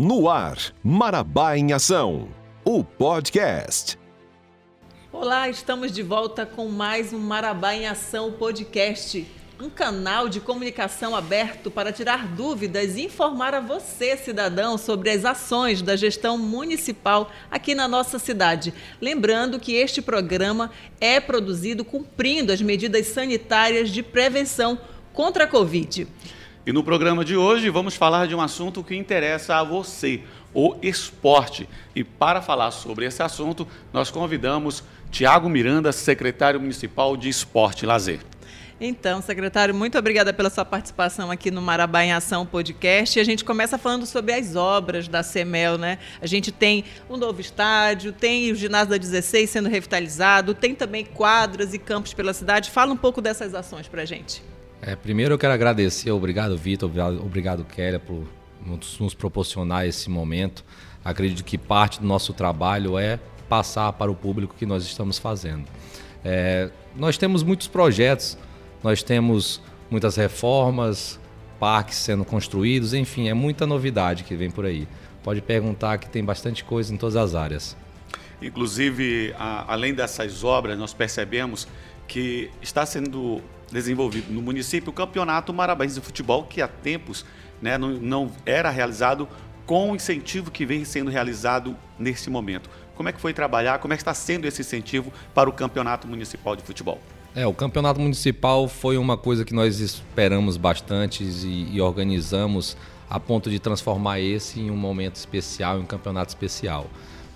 No ar, Marabá em Ação, o podcast. Olá, estamos de volta com mais um Marabá em Ação podcast. Um canal de comunicação aberto para tirar dúvidas e informar a você, cidadão, sobre as ações da gestão municipal aqui na nossa cidade. Lembrando que este programa é produzido cumprindo as medidas sanitárias de prevenção contra a Covid. E no programa de hoje vamos falar de um assunto que interessa a você, o esporte. E para falar sobre esse assunto, nós convidamos Tiago Miranda, secretário municipal de Esporte e Lazer. Então, secretário, muito obrigada pela sua participação aqui no Marabá em Ação podcast. E a gente começa falando sobre as obras da CEMEL, né? A gente tem um novo estádio, tem o ginásio da 16 sendo revitalizado, tem também quadras e campos pela cidade. Fala um pouco dessas ações para a gente. É, primeiro eu quero agradecer, obrigado Vitor, obrigado, Kélia por nos, nos proporcionar esse momento. Acredito que parte do nosso trabalho é passar para o público que nós estamos fazendo. É, nós temos muitos projetos, nós temos muitas reformas, parques sendo construídos, enfim, é muita novidade que vem por aí. Pode perguntar que tem bastante coisa em todas as áreas. Inclusive, a, além dessas obras, nós percebemos que está sendo desenvolvido no município o Campeonato Marabense de Futebol, que há tempos né, não, não era realizado com o incentivo que vem sendo realizado nesse momento. Como é que foi trabalhar? Como é que está sendo esse incentivo para o Campeonato Municipal de Futebol? É, o Campeonato Municipal foi uma coisa que nós esperamos bastante e, e organizamos a ponto de transformar esse em um momento especial, em um campeonato especial.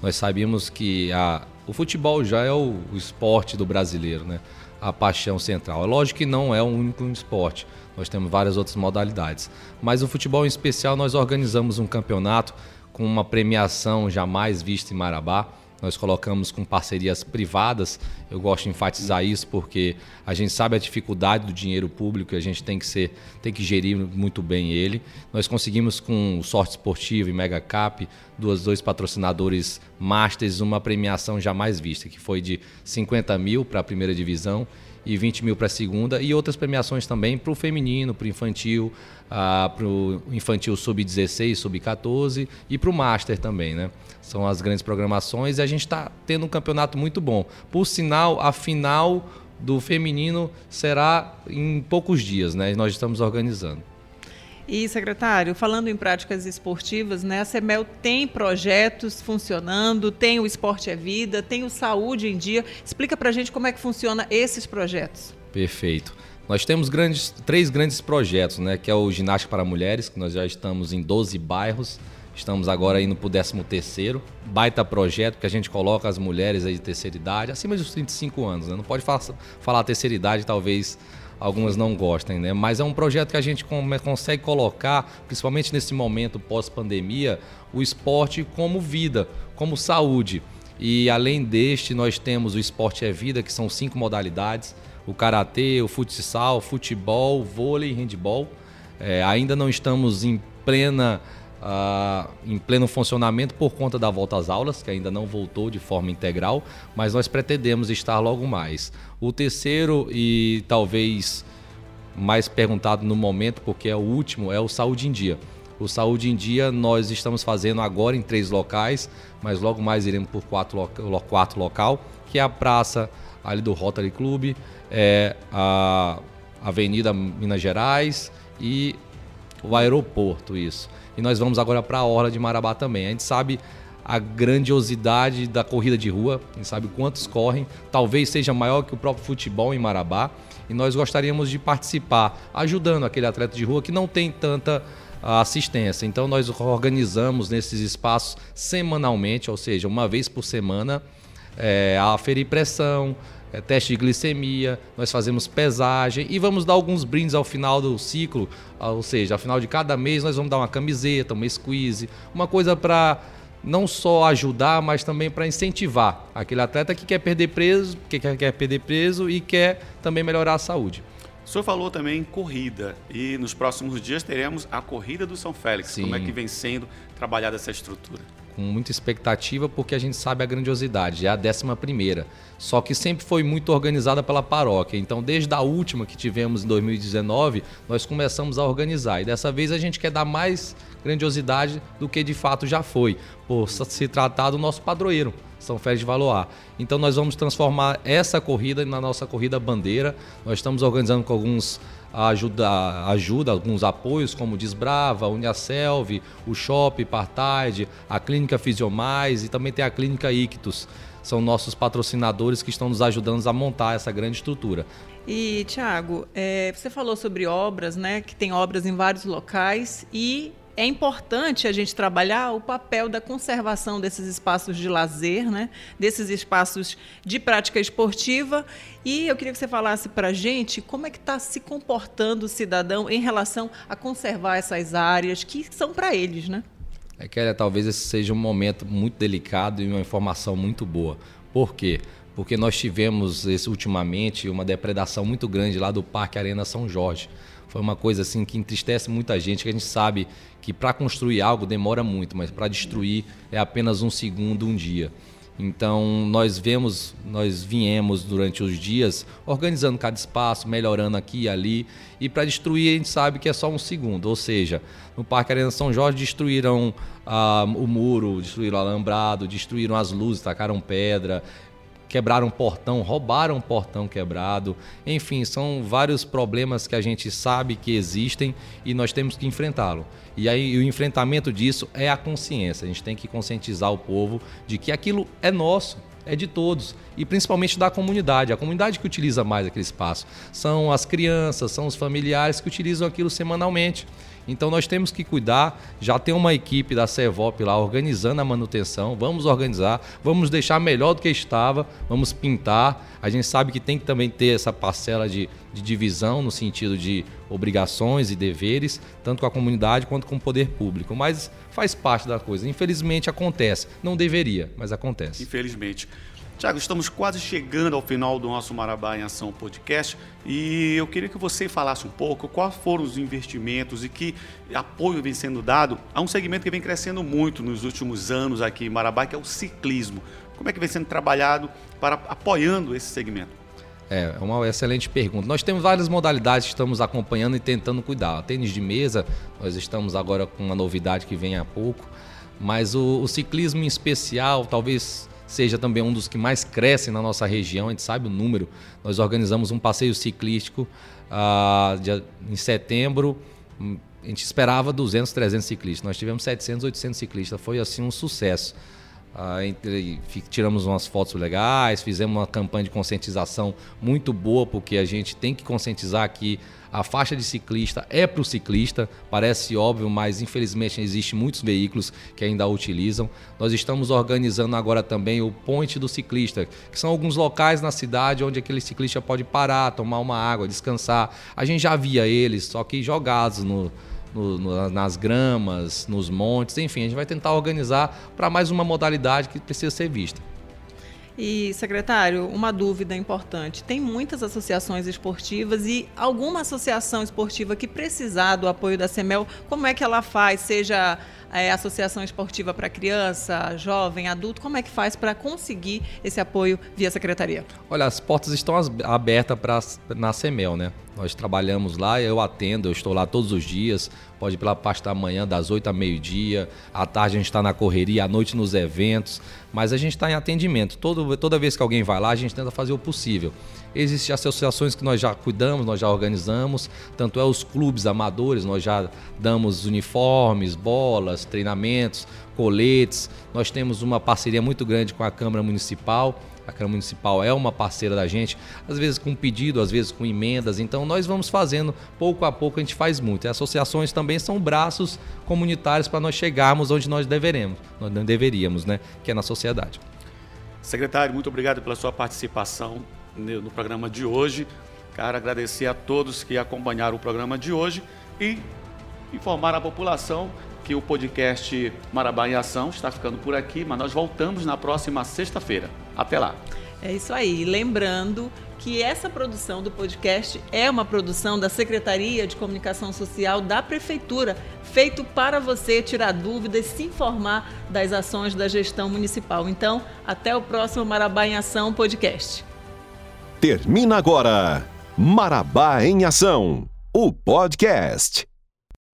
Nós sabíamos que a, o futebol já é o, o esporte do brasileiro, né? A paixão central. É lógico que não é o único esporte, nós temos várias outras modalidades. Mas o futebol em especial, nós organizamos um campeonato com uma premiação jamais vista em Marabá nós colocamos com parcerias privadas. Eu gosto de enfatizar isso porque a gente sabe a dificuldade do dinheiro público e a gente tem que ser, tem que gerir muito bem ele. Nós conseguimos com o Sorte Esportiva e Mega Cap, duas, dois patrocinadores masters, uma premiação jamais vista, que foi de 50 mil para a primeira divisão e 20 mil para a segunda, e outras premiações também para o feminino, para o infantil, ah, para o infantil sub-16, sub-14 e para o Master também, né? São as grandes programações e a gente está tendo um campeonato muito bom. Por sinal, a final do feminino será em poucos dias, né? Nós estamos organizando. E, secretário, falando em práticas esportivas, né, a CEMEL tem projetos funcionando, tem o Esporte é Vida, tem o Saúde em Dia. Explica para a gente como é que funciona esses projetos. Perfeito. Nós temos grandes, três grandes projetos, né, que é o Ginástica para Mulheres, que nós já estamos em 12 bairros, estamos agora indo para o 13 terceiro. Baita projeto que a gente coloca as mulheres aí de terceira idade, acima dos 35 anos. Né? Não pode falar, falar terceira idade, talvez algumas não gostem, né? Mas é um projeto que a gente consegue colocar, principalmente nesse momento pós-pandemia, o esporte como vida, como saúde. E além deste, nós temos o Esporte é Vida, que são cinco modalidades: o karatê, o futsal, futebol, vôlei e handball. É, ainda não estamos em plena em pleno funcionamento por conta da volta às aulas, que ainda não voltou de forma integral, mas nós pretendemos estar logo mais. O terceiro e talvez mais perguntado no momento, porque é o último, é o Saúde em Dia. O Saúde em Dia nós estamos fazendo agora em três locais, mas logo mais iremos por quatro, lo quatro local, que é a praça ali do Rotary Club, é a Avenida Minas Gerais e o aeroporto, isso. E nós vamos agora para a Orla de Marabá também. A gente sabe a grandiosidade da corrida de rua, a gente sabe quantos correm, talvez seja maior que o próprio futebol em Marabá. E nós gostaríamos de participar, ajudando aquele atleta de rua que não tem tanta ah, assistência. Então nós organizamos nesses espaços semanalmente, ou seja, uma vez por semana, é, a aferir pressão, é, teste de glicemia, nós fazemos pesagem e vamos dar alguns brindes ao final do ciclo, ah, ou seja, ao final de cada mês nós vamos dar uma camiseta, uma squeeze, uma coisa para não só ajudar, mas também para incentivar aquele atleta que quer perder peso, que quer, quer perder peso e quer também melhorar a saúde. O senhor falou também em corrida e nos próximos dias teremos a corrida do São Félix. Sim. Como é que vem sendo trabalhada essa estrutura? Com muita expectativa porque a gente sabe a grandiosidade, é a décima primeira. Só que sempre foi muito organizada pela paróquia. Então, desde a última que tivemos em 2019, nós começamos a organizar. E dessa vez a gente quer dar mais grandiosidade do que de fato já foi, por se tratar do nosso padroeiro. São Félix de Valoar. Então nós vamos transformar essa corrida na nossa corrida bandeira. Nós estamos organizando com alguns ajuda, ajuda alguns apoios, como Desbrava, Uniaselv, o Shop, Partide, a Clínica Fisiomais e também tem a Clínica Ictus. São nossos patrocinadores que estão nos ajudando a montar essa grande estrutura. E, Tiago, é, você falou sobre obras, né? Que tem obras em vários locais e é importante a gente trabalhar o papel da conservação desses espaços de lazer, né? desses espaços de prática esportiva. E eu queria que você falasse para a gente como é que está se comportando o cidadão em relação a conservar essas áreas que são para eles, né? É que talvez esse seja um momento muito delicado e uma informação muito boa. Por quê? Porque nós tivemos esse, ultimamente uma depredação muito grande lá do Parque Arena São Jorge. Foi uma coisa assim que entristece muita gente, que a gente sabe que para construir algo demora muito, mas para destruir é apenas um segundo, um dia. Então nós vemos, nós viemos durante os dias organizando cada espaço, melhorando aqui e ali, e para destruir a gente sabe que é só um segundo. Ou seja, no Parque Arena São Jorge destruíram ah, o muro, destruíram o alambrado, destruíram as luzes, tacaram pedra, quebraram um portão, roubaram um portão quebrado. Enfim, são vários problemas que a gente sabe que existem e nós temos que enfrentá-lo. E aí o enfrentamento disso é a consciência. A gente tem que conscientizar o povo de que aquilo é nosso, é de todos e principalmente da comunidade. A comunidade que utiliza mais aquele espaço são as crianças, são os familiares que utilizam aquilo semanalmente. Então nós temos que cuidar. Já tem uma equipe da Cevop lá organizando a manutenção. Vamos organizar, vamos deixar melhor do que estava, vamos pintar. A gente sabe que tem que também ter essa parcela de, de divisão no sentido de obrigações e deveres, tanto com a comunidade quanto com o poder público. Mas faz parte da coisa. Infelizmente acontece. Não deveria, mas acontece. Infelizmente. Tiago, estamos quase chegando ao final do nosso Marabá em Ação podcast e eu queria que você falasse um pouco quais foram os investimentos e que apoio vem sendo dado a um segmento que vem crescendo muito nos últimos anos aqui em Marabá, que é o ciclismo. Como é que vem sendo trabalhado para apoiando esse segmento? É, é uma excelente pergunta. Nós temos várias modalidades que estamos acompanhando e tentando cuidar. tênis de mesa, nós estamos agora com uma novidade que vem há pouco, mas o, o ciclismo em especial, talvez seja também um dos que mais crescem na nossa região, a gente sabe o número. Nós organizamos um passeio ciclístico uh, de, em setembro, a gente esperava 200, 300 ciclistas, nós tivemos 700, 800 ciclistas, foi assim um sucesso. Entre, tiramos umas fotos legais, fizemos uma campanha de conscientização muito boa, porque a gente tem que conscientizar que a faixa de ciclista é para o ciclista, parece óbvio, mas infelizmente existem muitos veículos que ainda a utilizam. Nós estamos organizando agora também o Ponte do Ciclista, que são alguns locais na cidade onde aquele ciclista pode parar, tomar uma água, descansar. A gente já via eles, só que jogados no, no, no, nas gramas, nos montes, enfim, a gente vai tentar organizar para mais uma modalidade que precisa ser vista. E, secretário, uma dúvida importante. Tem muitas associações esportivas e alguma associação esportiva que precisar do apoio da CEMEL, como é que ela faz? Seja é, associação esportiva para criança, jovem, adulto, como é que faz para conseguir esse apoio via secretaria? Olha, as portas estão abertas na CEMEL, né? Nós trabalhamos lá, eu atendo, eu estou lá todos os dias, pode ir pela parte da manhã, das 8 a meio-dia, à tarde a gente está na correria, à noite nos eventos, mas a gente está em atendimento. Todo, toda vez que alguém vai lá, a gente tenta fazer o possível. Existem associações que nós já cuidamos, nós já organizamos, tanto é os clubes amadores, nós já damos uniformes, bolas, treinamentos, coletes. Nós temos uma parceria muito grande com a Câmara Municipal a Câmara Municipal é uma parceira da gente, às vezes com pedido, às vezes com emendas. Então nós vamos fazendo, pouco a pouco a gente faz muito. E associações também são braços comunitários para nós chegarmos onde nós deveremos, nós deveríamos, né? Que é na sociedade. Secretário, muito obrigado pela sua participação no programa de hoje. Quero agradecer a todos que acompanharam o programa de hoje e informar a população que o podcast Marabá em Ação está ficando por aqui, mas nós voltamos na próxima sexta-feira. Até lá. É isso aí. Lembrando que essa produção do podcast é uma produção da Secretaria de Comunicação Social da Prefeitura, feito para você tirar dúvidas, se informar das ações da gestão municipal. Então, até o próximo Marabá em Ação podcast. Termina agora Marabá em Ação, o podcast.